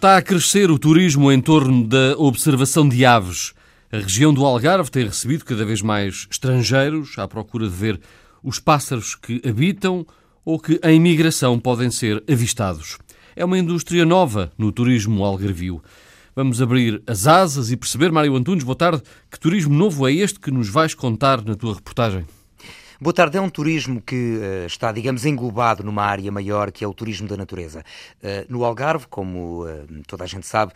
Está a crescer o turismo em torno da observação de aves. A região do Algarve tem recebido cada vez mais estrangeiros à procura de ver os pássaros que habitam ou que em migração podem ser avistados. É uma indústria nova no turismo algarvio. Vamos abrir as asas e perceber, Mário Antunes, boa tarde, que turismo novo é este que nos vais contar na tua reportagem? Boa tarde. É um turismo que uh, está, digamos, englobado numa área maior que é o turismo da natureza. Uh, no Algarve, como uh, toda a gente sabe,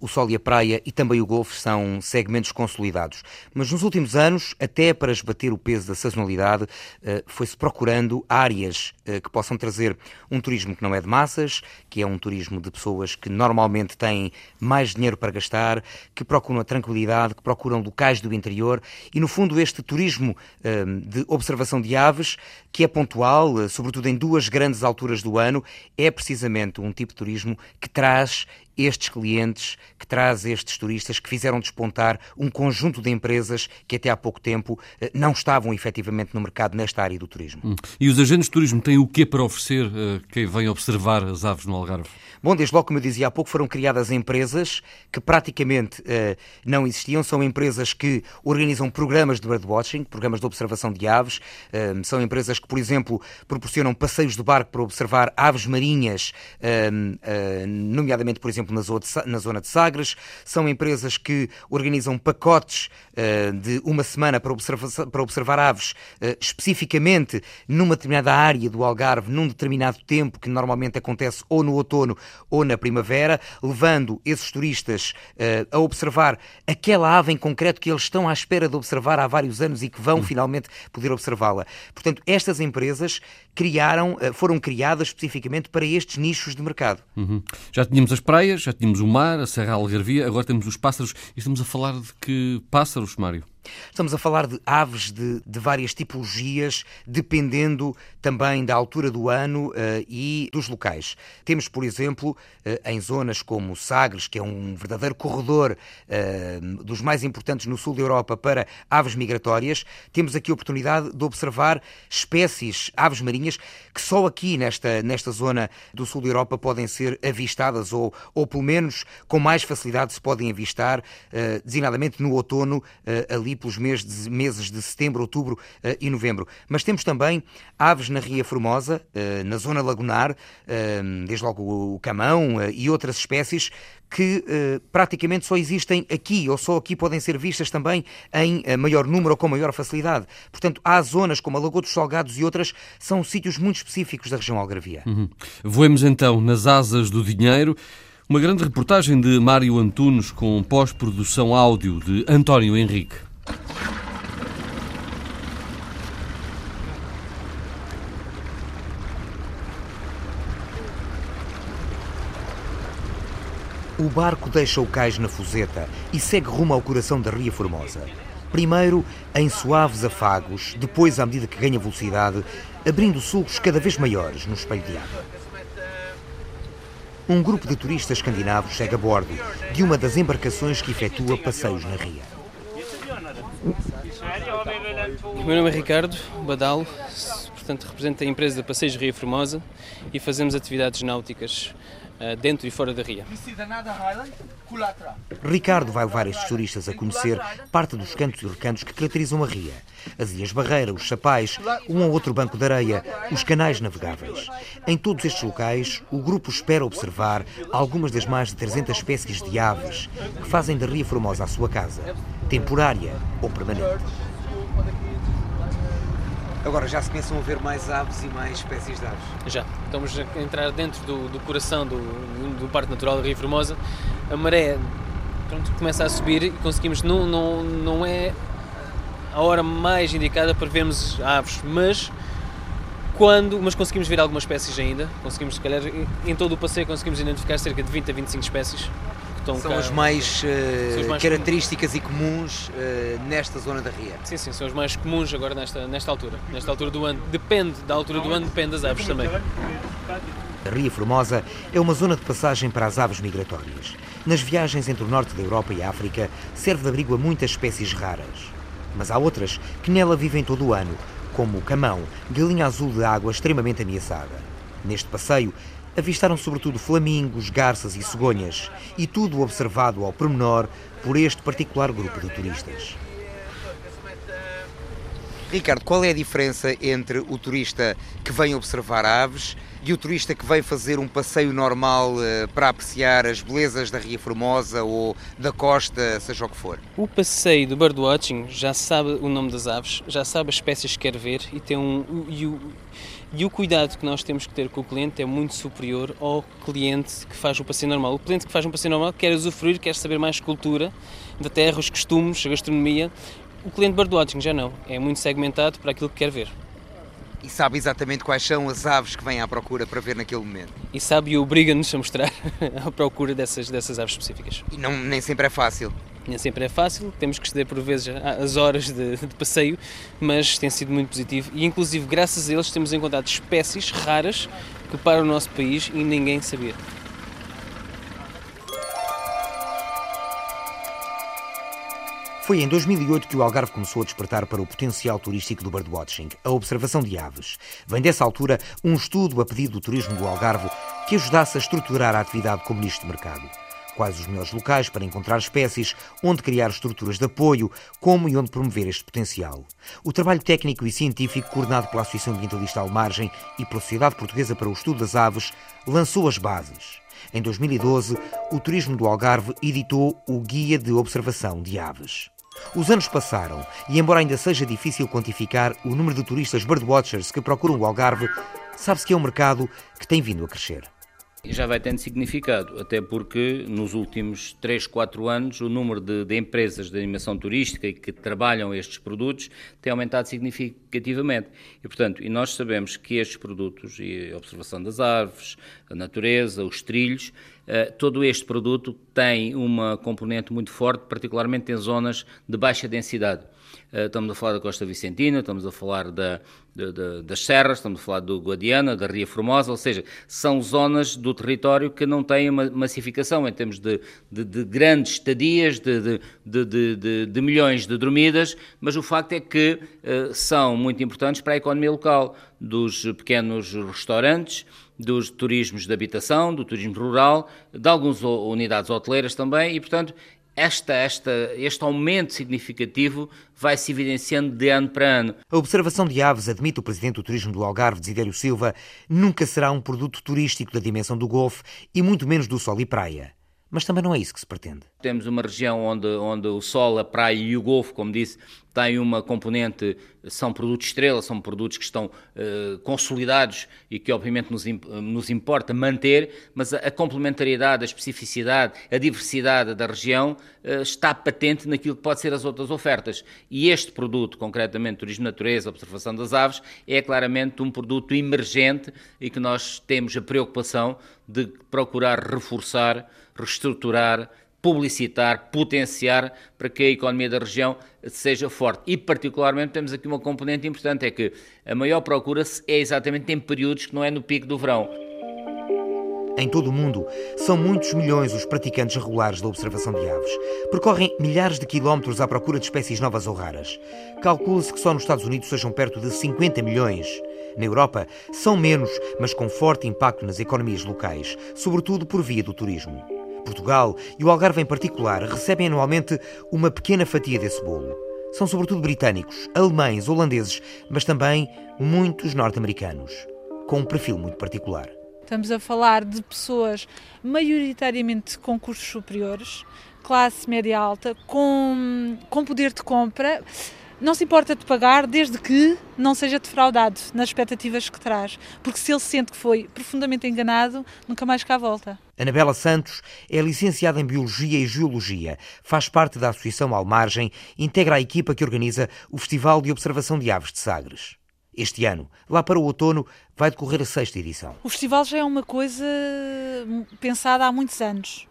o sol e a praia e também o golfe são segmentos consolidados. Mas nos últimos anos, até para esbater o peso da sazonalidade, foi-se procurando áreas que possam trazer um turismo que não é de massas, que é um turismo de pessoas que normalmente têm mais dinheiro para gastar, que procuram a tranquilidade, que procuram locais do interior e, no fundo, este turismo de observação observação de aves, que é pontual, eh, sobretudo em duas grandes alturas do ano, é precisamente um tipo de turismo que traz estes clientes, que traz estes turistas que fizeram despontar um conjunto de empresas que até há pouco tempo eh, não estavam efetivamente no mercado nesta área do turismo. Hum. E os agentes de turismo têm o que para oferecer a quem vem observar as aves no Algarve? Bom, desde logo, como eu dizia há pouco, foram criadas empresas que praticamente uh, não existiam. São empresas que organizam programas de birdwatching, programas de observação de aves. Uh, são empresas que, por exemplo, proporcionam passeios de barco para observar aves marinhas, nomeadamente, por exemplo, exemplo, na zona de Sagres. São empresas que organizam pacotes uh, de uma semana para observar, para observar aves, uh, especificamente numa determinada área do Algarve, num determinado tempo, que normalmente acontece ou no outono ou na primavera, levando esses turistas uh, a observar aquela ave em concreto que eles estão à espera de observar há vários anos e que vão finalmente poder observá-la. Portanto, estas empresas criaram, foram criadas especificamente para estes nichos de mercado. Uhum. Já tínhamos as praias, já tínhamos o mar, a Serra Algarvia, agora temos os pássaros. E estamos a falar de que pássaros, Mário? Estamos a falar de aves de, de várias tipologias, dependendo também da altura do ano uh, e dos locais. Temos, por exemplo, uh, em zonas como Sagres, que é um verdadeiro corredor uh, dos mais importantes no sul da Europa para aves migratórias, temos aqui a oportunidade de observar espécies, aves marinhas, que só aqui nesta, nesta zona do sul da Europa podem ser avistadas ou, ou pelo menos com mais facilidade se podem avistar, designadamente no outono, ali pelos meses meses de setembro, outubro uh, e novembro. Mas temos também aves na Ria Formosa, uh, na zona lagunar, uh, desde logo o camão e outras espécies que praticamente só existem aqui ou só aqui podem ser vistas também em maior número ou com maior facilidade. Portanto, há zonas como a Lagoa dos Salgados e outras são sítios muito específicos da região algarvia. Uhum. Voemos então nas asas do dinheiro. Uma grande reportagem de Mário Antunes com pós-produção áudio de António Henrique. O barco deixa o cais na Fuseta e segue rumo ao coração da Ria Formosa. Primeiro em suaves afagos, depois, à medida que ganha velocidade, abrindo sulcos cada vez maiores no espelho de água. Um grupo de turistas escandinavos segue a bordo de uma das embarcações que efetua passeios na Ria. O meu nome é Ricardo Badalo, portanto represento a empresa Passeios Ria Formosa e fazemos atividades náuticas dentro e fora da ria. Ricardo vai levar estes turistas a conhecer parte dos cantos e recantos que caracterizam a ria. As Ilhas Barreira, os Chapais, um ou outro banco de areia, os canais navegáveis. Em todos estes locais, o grupo espera observar algumas das mais de 300 espécies de aves que fazem da Ria Formosa a sua casa, temporária ou permanente. Agora já se começam a ver mais aves e mais espécies de aves? Já. Estamos a entrar dentro do, do coração do, do Parque Natural da Ria Formosa. A maré pronto, começa a subir e conseguimos. Não, não, não é a hora mais indicada para vermos aves, mas quando, mas conseguimos ver algumas espécies ainda. Conseguimos, se calhar, em todo o passeio conseguimos identificar cerca de 20 a 25 espécies estão são cá. As mais, uh, as mais características comuns. e comuns uh, nesta zona da ria. Sim, sim, são as mais comuns agora nesta, nesta altura. Nesta altura do ano. Depende da altura do ano, depende das aves também. A Ria Formosa é uma zona de passagem para as aves migratórias. Nas viagens entre o norte da Europa e a África, serve de abrigo a muitas espécies raras. Mas há outras que nela vivem todo o ano, como o camão, galinha azul de água extremamente ameaçada. Neste passeio, avistaram sobretudo flamingos, garças e cegonhas, e tudo observado ao pormenor por este particular grupo de turistas. Ricardo, qual é a diferença entre o turista que vem observar aves e o turista que vem fazer um passeio normal uh, para apreciar as belezas da Ria Formosa ou da costa, seja o que for? O passeio do birdwatching já sabe o nome das aves, já sabe as espécies que quer ver e tem um e o, e o cuidado que nós temos que ter com o cliente é muito superior ao cliente que faz o passeio normal. O cliente que faz um passeio normal quer usufruir, quer saber mais cultura da terra, os costumes, a gastronomia o cliente birdwatching já não, é muito segmentado para aquilo que quer ver. E sabe exatamente quais são as aves que vêm à procura para ver naquele momento. E sabe e obriga-nos a mostrar à procura dessas, dessas aves específicas. E não, nem sempre é fácil. Nem sempre é fácil, temos que exceder por vezes as horas de, de, passeio, mas tem sido muito positivo e inclusive graças a eles temos encontrado espécies raras que para o nosso país e ninguém sabia. Foi em 2008 que o Algarve começou a despertar para o potencial turístico do birdwatching, a observação de aves. Vem dessa altura um estudo a pedido do turismo do Algarve que ajudasse a estruturar a atividade como nicho de mercado. Quais os melhores locais para encontrar espécies, onde criar estruturas de apoio, como e onde promover este potencial. O trabalho técnico e científico, coordenado pela Associação Ambientalista Almargem e pela Sociedade Portuguesa para o Estudo das Aves, lançou as bases. Em 2012, o Turismo do Algarve editou o Guia de Observação de Aves. Os anos passaram e, embora ainda seja difícil quantificar o número de turistas birdwatchers que procuram o Algarve, sabe-se que é um mercado que tem vindo a crescer já vai tendo significado, até porque nos últimos 3, 4 anos o número de, de, empresas de animação turística que trabalham estes produtos tem aumentado significativamente. E, portanto, e nós sabemos que estes produtos, e a observação das árvores, a natureza, os trilhos, uh, todo este produto tem uma componente muito forte, particularmente em zonas de baixa densidade. Eh, estamos a falar da Costa Vicentina, estamos a falar da, de, de, das Serras, estamos a falar do Guadiana, da Ria Formosa, ou seja, são zonas do território que não têm uma massificação em termos de, de grandes estadias, de, de, milhões de dormidas, mas o facto é que uh, são muito importantes para a economia local, dos pequenos restaurantes, dos turismos de habitação, do turismo rural, de algumas unidades hoteleiras também, e, portanto, esta, esta, este aumento significativo vai se evidenciando de ano para ano. A observação de aves, admite o Presidente do Turismo do Algarve, Desidério Silva, nunca será um produto turístico da dimensão do Golfo e muito menos do sol e praia. Mas também não é isso que se pretende. Temos uma região onde, onde o sol, a praia e o golfo, como disse, têm uma componente, são produtos estrela, são produtos que estão uh, consolidados e que obviamente nos, nos importa manter, mas a, a, complementariedade, a especificidade, a diversidade da região uh, está patente naquilo que pode ser as outras ofertas. E este produto, concretamente Turismo Natureza, Observação das Aves, é claramente um produto emergente e que nós temos a preocupação de procurar reforçar reestruturar, publicitar, potenciar para que a economia da região seja forte. E, particularmente, temos aqui uma componente importante: é que a maior procura é exatamente em períodos que não é no pico do verão. Em todo o mundo, são muitos milhões os praticantes regulares da observação de aves. Percorrem milhares de quilómetros à procura de espécies novas ou raras. Calcula-se que só nos Estados Unidos sejam perto de 50 milhões. Na Europa, são menos, mas com forte impacto nas economias locais, sobretudo por via do turismo. Portugal e o Algarve em particular recebem anualmente uma pequena fatia desse bolo. São sobretudo britânicos, alemães, holandeses, mas também muitos norte-americanos, com um perfil muito particular. Estamos a falar de pessoas maioritariamente com cursos superiores, classe média alta, com, com poder de compra não se importa de pagar desde que não seja defraudado nas expectativas que traz, porque se ele sente que foi profundamente enganado, nunca mais cá volta. Anabela Santos é licenciada em Biologia e Geologia, faz parte da Associação Almargem, integra a equipa que organiza o Festival de Observação de Aves de Sagres. Este ano, lá para o outono, vai decorrer a sexta edição. O festival já é uma coisa pensada há muitos anos.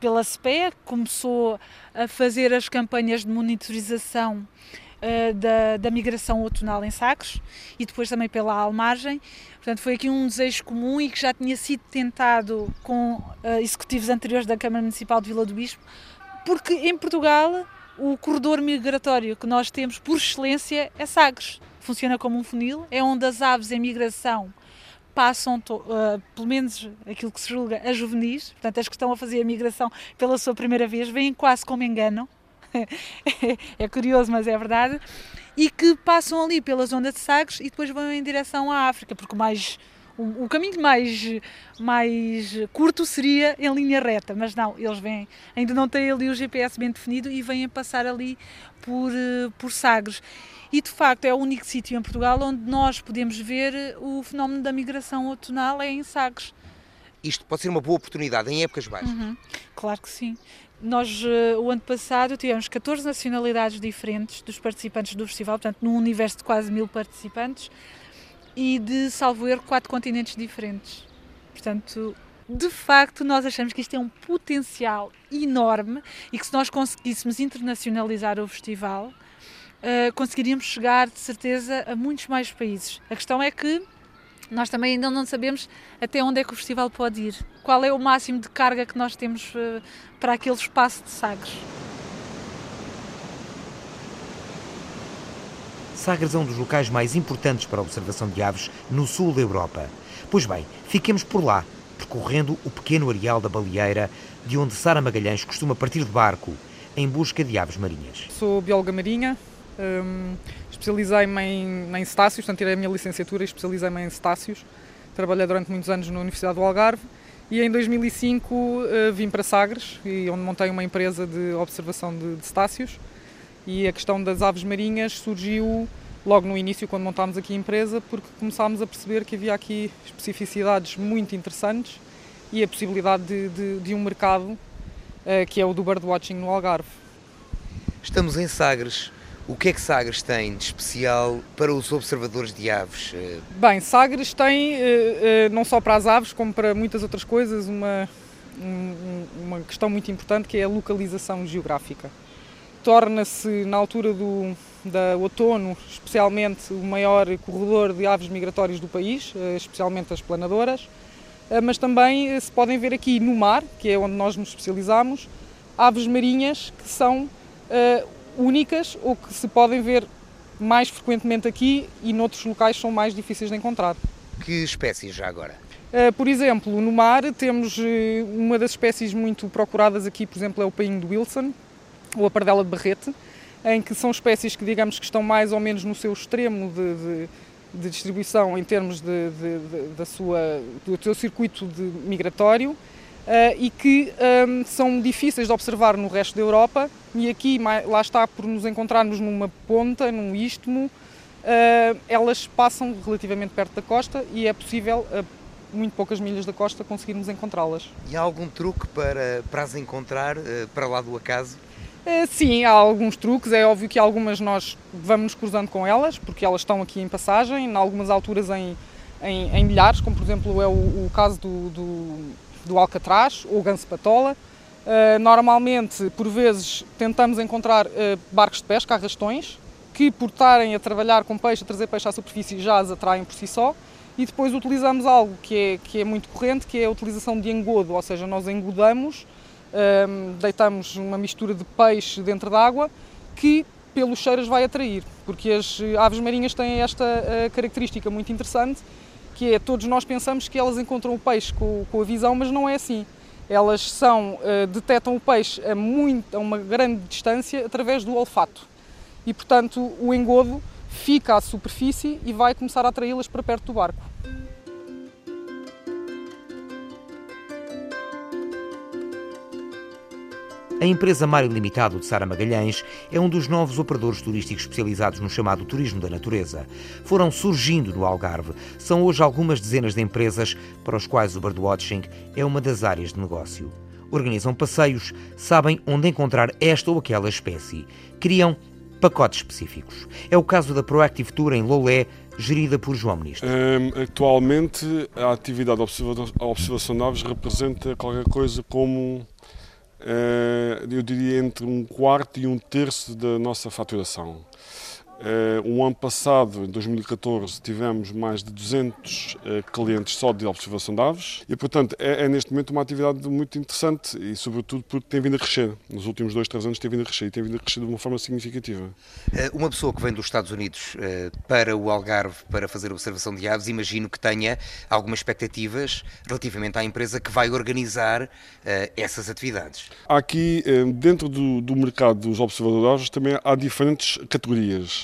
Pela SPE, começou a fazer as campanhas de monitorização uh, da, da, migração outonal em Sagres e depois também pela Almargem. Portanto, foi aqui um desejo comum e que já tinha sido tentado com uh, executivos anteriores da Câmara Municipal de Vila do Bispo, porque em Portugal o corredor migratório que nós temos por excelência é Sagres. Funciona como um funil, é onde as aves em migração passam, uh, pelo menos aquilo que se julga, a juvenis, portanto, as que estão a fazer a migração pela sua primeira vez, vêm quase como enganam. é curioso, mas é verdade. E que passam ali pela zona de Sagres e depois vão em direção à África, porque mais o, o, caminho mais, mais curto seria em linha reta, mas não, eles vêm, ainda não têm ali o GPS bem definido e vêm passar ali por, eh, por Sagres. E de facto é o único sítio em Portugal onde nós podemos ver o fenómeno da migração outonal é em Sagres. Isto pode ser uma boa oportunidade em épocas baixas. Uhum, claro que sim. Nós, uh, o ano passado, tivemos 14 nacionalidades diferentes dos participantes do festival, portanto, num universo de quase mil participantes e de, salvo erro, quatro continentes diferentes. Portanto, de facto, nós achamos que isto é um potencial enorme e que se nós conseguíssemos internacionalizar o festival, uh, conseguiríamos chegar, de certeza, a muitos mais países. A questão é que nós também ainda não sabemos até onde é que o festival pode ir. Qual é o máximo de carga que nós temos uh, para aquele espaço de Sagres. Sagres é um dos locais mais importantes para a observação de aves no sul da Europa. Pois bem, fiquemos por lá, percorrendo o pequeno areal da Baleeira, de onde Sara Magalhães costuma partir de barco em busca de aves marinhas. Sou bióloga marinha, um, especializei-me em, em cetáceos, portanto, tirei a minha licenciatura e especializei-me em cetáceos. Trabalhei durante muitos anos na Universidade do Algarve e em 2005 uh, eh, vim para Sagres, onde montei uma empresa de observação de, de cetáceos. E a questão das aves marinhas surgiu logo no início, quando montámos aqui a empresa, porque começámos a perceber que havia aqui especificidades muito interessantes e a possibilidade de, de, de um mercado uh, que é o do birdwatching no Algarve. Estamos em Sagres, o que é que Sagres tem de especial para os observadores de aves? Bem, Sagres tem, eh, eh, não só para as aves, como para muitas outras coisas, uma, uma questão muito importante que é a localização geográfica. Torna-se, na altura do da outono, especialmente o maior corredor de aves migratórias do país, eh, especialmente as planadoras, mas também se podem ver aqui no mar, que é onde nós nos especializamos, aves marinhas que são únicas ou que se podem ver mais frequentemente aqui e noutros locais são mais difíceis de encontrar. Que espécies já agora? Uh, por exemplo, no mar temos uh, uma das espécies muito procuradas aqui, por exemplo, é o painho do Wilson, ou a pardela de barrete, em que são espécies que digamos que estão mais ou menos no seu extremo de, de, de distribuição em termos de, da sua, do seu circuito migratório e que um, são difíceis de observar no resto da Europa e aqui lá está por nos encontrarmos numa ponta, num istmo, uh, elas passam relativamente perto da costa e é possível a muito poucas milhas da costa conseguirmos encontrá-las. E há algum truque para, para as encontrar uh, para lá do acaso? Sim, há alguns truques. É óbvio que algumas nós vamos nos cruzando com elas, porque elas estão aqui em passagem, em algumas alturas em, em, em milhares, como por exemplo é o, o caso do, do, do alcatraz ou ganso patola. Uh, normalmente, por vezes, tentamos encontrar uh, barcos de pesca, arrastões, que por estarem a trabalhar com peixe, a trazer peixe à superfície, já as atraem por si só. E depois utilizamos algo que é, que é muito corrente, que é a utilização de engodo, ou seja, nós engodamos, um, ah, deitamos uma mistura de peixe dentro d'água que pelos cheiros vai atrair, porque as aves marinhas têm esta uh, característica muito interessante, que é todos nós pensamos que elas encontram o peixe com, com a visão, mas não é assim. Elas são, uh, detectam o peixe a, muito, a uma grande distância através do olfato. E, portanto, o engodo fica à superfície e vai começar a atraí-las para perto do barco. A empresa Mar Ilimitado de Sara Magalhães é um dos novos operadores turísticos especializados no chamado turismo da natureza. Foram surgindo no Algarve. São hoje algumas dezenas de empresas para os quais o birdwatching é uma das áreas de negócio. Organizam passeios, sabem onde encontrar esta ou aquela espécie. Criam pacotes específicos. É o caso da Proactive Tour em Lolé, gerida por João Ministro. Um, atualmente, a atividade de observação de aves representa qualquer coisa como eu diria entre um quarto e um terço da nossa faturação. Uh, um ano passado, em 2014, tivemos mais de 200 uh, clientes só de observação de aves e, portanto, é, é, neste momento uma atividade muito interessante e, sobretudo, porque tem vindo a crescer. Nos últimos dois, três anos tem vindo a crescer e tem vindo a crescer de uma forma significativa. Uh, uma pessoa que vem dos Estados Unidos para o Algarve para fazer observação de aves, imagino que tenha algumas expectativas relativamente à empresa que vai organizar essas atividades. Aqui, dentro do, do mercado dos observadores de aves, também há diferentes categorias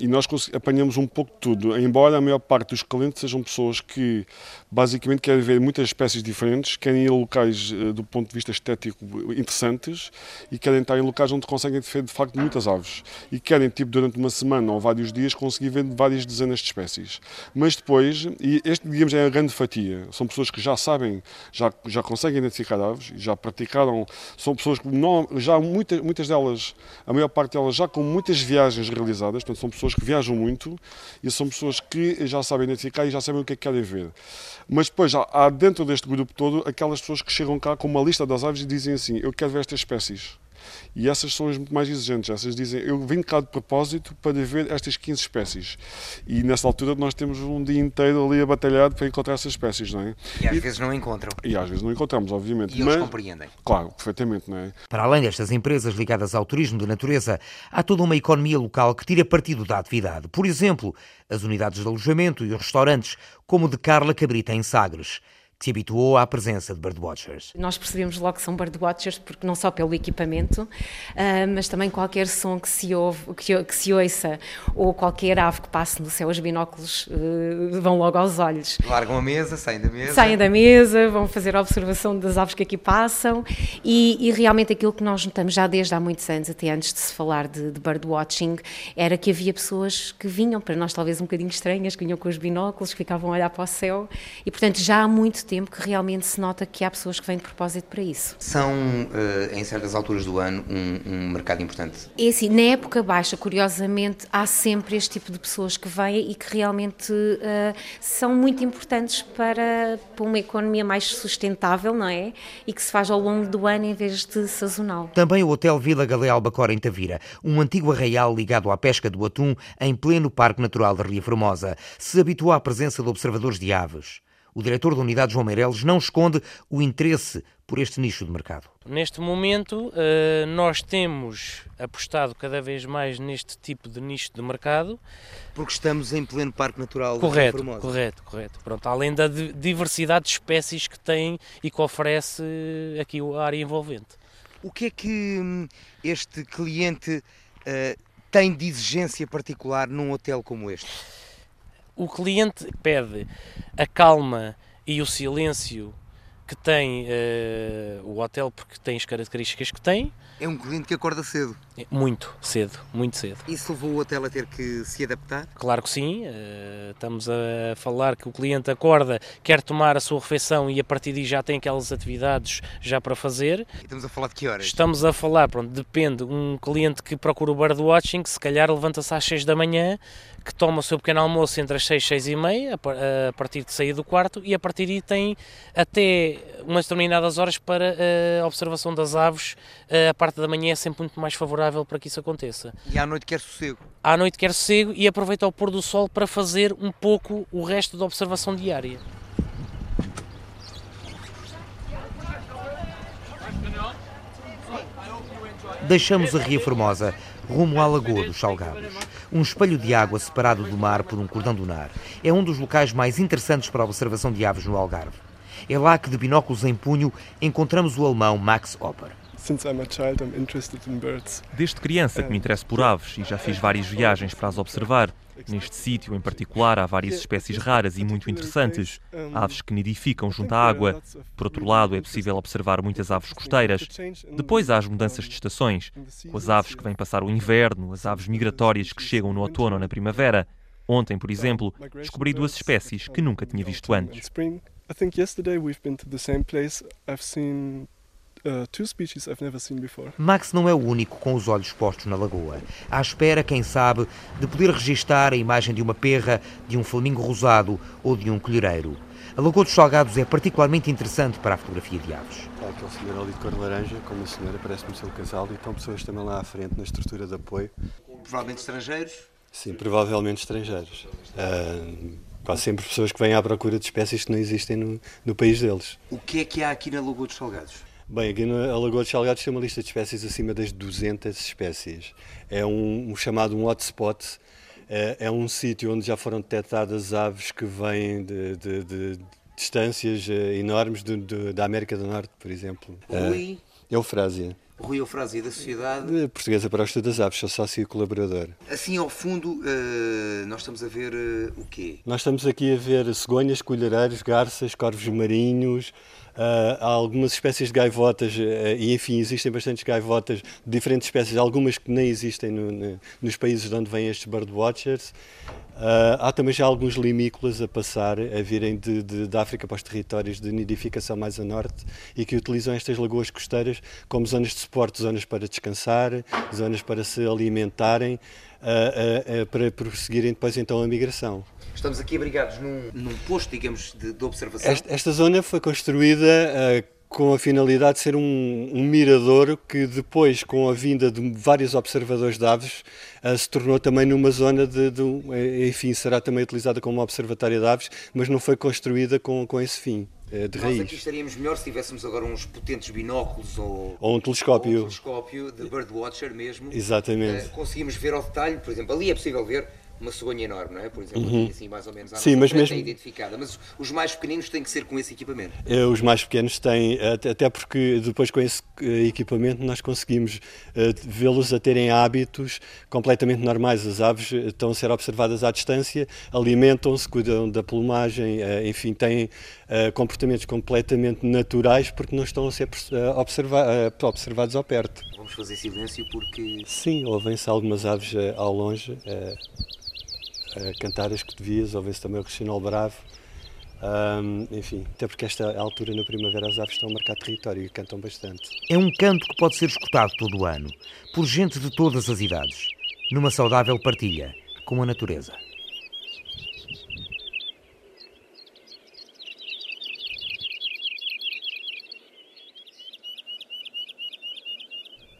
e nós apanhamos um pouco de tudo, embora a maior parte dos clientes sejam pessoas que basicamente querem ver muitas espécies diferentes, querem ir a locais eh, do ponto de vista estético interessantes e querem estar em locais onde conseguem ver de facto muitas aves. E querem tipo durante uma semana ou vários dias conseguir ver várias dezenas de espécies. Mas depois, e este digamos é a grande fatia, são pessoas que já sabem, já, já conseguem identificar aves, já praticaram, são pessoas que não, já muitas, muitas delas, a maior parte delas já com muitas viagens realizadas, portanto são pessoas que viajam muito e são pessoas que já sabem identificar e já sabem o que é que querem ver. Mas depois há, há dentro deste grupo todo aquelas pessoas que chegam cá com uma lista das aves e dizem assim: Eu quero ver estas espécies. E essas são as muito mais exigentes. Essas dizem, eu vim cá de propósito para ver estas 15 espécies. E nessa altura nós temos um dia inteiro ali a batalhar para encontrar essas espécies, não é? E às e, vezes não encontram. E às vezes não encontramos, obviamente. E eles Mas, compreendem. Claro, perfeitamente, não é? Para além destas empresas ligadas ao turismo de natureza, há toda uma economia local que tira partido da atividade. Por exemplo, as unidades de alojamento e os restaurantes, como o de Carla Cabrita em Sagres que se habituou à presença de birdwatchers. Nós percebemos logo que são birdwatchers, porque não só pelo equipamento, uh, mas também qualquer som que se, ouve, que, que, se ouça, ou qualquer ave que passe no céu, os binóculos uh, vão logo aos olhos. Largam a mesa, saem da mesa. Saem da mesa, vão fazer a observação das aves que aqui passam, e, e realmente aquilo que nós notamos já desde há muitos anos, até antes de se falar de, de birdwatching, era que havia pessoas que vinham, para nós talvez um bocadinho estranhas, que vinham com os binóculos, que ficavam a olhar para o céu, e portanto já há muito tempo que realmente se nota que há pessoas que vêm de propósito para isso. São, uh, em certas alturas do ano, um, um, mercado importante? É assim, na época baixa, curiosamente, há sempre este tipo de pessoas que vêm e que realmente uh, são muito importantes para, para uma economia mais sustentável, não é? E que se faz ao longo do ano em vez de sazonal. Também o Hotel Vila Galeal Bacora em Tavira, um antigo arraial ligado à pesca do atum em pleno Parque Natural da Ria Formosa, se habituou à presença de observadores de aves. O diretor da unidade João Meireles não esconde o interesse por este nicho de mercado. Neste momento, eh, nós temos apostado cada vez mais neste tipo de nicho de mercado. Porque estamos em pleno Parque Natural correto, Formosa. Correto, correto. Pronto, além da diversidade de espécies que tem e que oferece aqui a área envolvente. O que é que hum, este cliente uh, tem de exigência particular num hotel como este? O cliente pede a calma e o silêncio que tem uh, o hotel porque tem as características que tem. É um cliente que acorda cedo. É, muito cedo, muito cedo. Isso levou o hotel a ter que se adaptar? Claro que sim. Uh, estamos a falar que o cliente acorda, quer tomar a sua refeição e a partir daí já tem aquelas atividades já para fazer. E estamos a falar de que horas? Estamos a falar, pronto, depende. Um cliente que procura o birdwatching, se calhar levanta-se às 6 da manhã, que toma o seu pequeno almoço entre as 6 e 6 e meia, a partir de sair do quarto, e a partir daí tem até umas determinadas horas para a observação das aves. A parte da manhã é sempre muito mais favorável para que isso aconteça. E à noite quer sossego? À noite quer sossego e aproveita o pôr do sol para fazer um pouco o resto da observação diária. Deixamos a Ria Formosa rumo à Lagoa dos Salgados. Um espelho de água separado do mar por um cordão dunar. É um dos locais mais interessantes para a observação de aves no Algarve. É lá que, de binóculos em punho, encontramos o alemão Max Opper. Desde criança que me interesso por aves e já fiz várias viagens para as observar. Neste sítio, em particular, há várias espécies raras e muito interessantes. Aves que nidificam junto à água. Por outro lado, é possível observar muitas aves costeiras. Depois há as mudanças de estações, com as aves que vêm passar o inverno, as aves migratórias que chegam no outono ou na primavera. Ontem, por exemplo, descobri duas espécies que nunca tinha visto antes. I think yesterday we've been to the same place. I've seen Uh, Max não é o único com os olhos postos na lagoa. À espera, quem sabe, de poder registar a imagem de uma perra, de um flamingo rosado ou de um colhereiro. A Lagoa dos Salgados é particularmente interessante para a fotografia de aves. Há aquele senhor ali de cor laranja, com uma senhora, parece-me ser o casal, e estão pessoas também lá à frente na estrutura de apoio. provavelmente estrangeiros? Sim, provavelmente estrangeiros. Uh, quase sempre pessoas que vêm à procura de espécies que não existem no, no país deles. O que é que há aqui na Lagoa dos Salgados? Bem, aqui na Lagoa dos Salgados tem uma lista de espécies acima das 200 espécies. É um, um chamado um hotspot, é, é um sítio onde já foram detectadas aves que vêm de, de, de distâncias uh, enormes de, da América do Norte, por exemplo. Rui? Uh, Eufrásia. Rui Eufrásia, da Sociedade... Portuguesa para o Estudo das Aves, sou sócio e colaborador. Assim, ao fundo, uh, nós estamos a ver uh, o quê? Nós estamos aqui a ver cegonhas, colhereiros, garças, corvos marinhos, uh, há algumas espécies de gaivotas, e enfim, existem bastantes gaivotas de diferentes espécies, algumas que nem existem no, no, nos países de onde vêm estes birdwatchers. Uh, há também já alguns limícolas a passar, a virem de, de, de, África para os territórios de nidificação mais a norte e que utilizam estas lagoas costeiras como zonas de suporte, zonas para descansar, zonas para se alimentarem, uh, uh, para prosseguirem depois então a migração. Estamos aqui abrigados num, num posto, digamos, de, de observação. Esta, esta, zona foi construída com a finalidade de ser um, um, mirador que depois, com a vinda de vários observadores de aves, uh, se tornou também numa zona de, de, eh, enfim, será também utilizada como observatório de aves, mas não foi construída com, com esse fim. Uh, de Nós raiz. aqui estaríamos melhor se tivéssemos agora uns potentes binóculos ou, ou um telescópio. Ou um telescópio de birdwatcher mesmo. Exatamente. Uh, conseguimos ver ao detalhe, por exemplo, ali é possível ver uma cegonha enorme, não é? Por exemplo, uhum. assim, mais ou menos, Sim, mas mesmo... é identificada. Mas os mais pequeninos têm que ser com esse equipamento? É, os mais pequenos têm, até porque depois com esse eh, equipamento nós conseguimos uh, vê-los a terem hábitos completamente normais. As aves eh, estão a ser observadas à distância, alimentam-se, cuidam da plumagem, enfim, têm comportamentos completamente naturais porque não estão a ser observa observados ao perto. Vamos fazer silêncio porque... Sim, ouvem-se algumas aves ao longe cantar as que devias, ouvem-se também o Rocinol Bravo. Um, enfim, até porque esta altura na primavera as aves estão a marcar território e cantam bastante. É um canto que pode ser escutado todo o ano, por gente de todas as idades, numa saudável partilha com a natureza.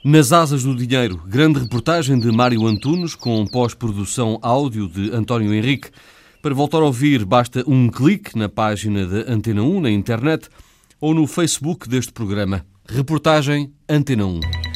Nas Asas do Dinheiro, grande reportagem de Mário Antunes com pós-produção áudio de António Henrique. Para voltar a ouvir, basta um clique na página da Antena 1 na internet ou no Facebook deste programa. Reportagem Antena 1.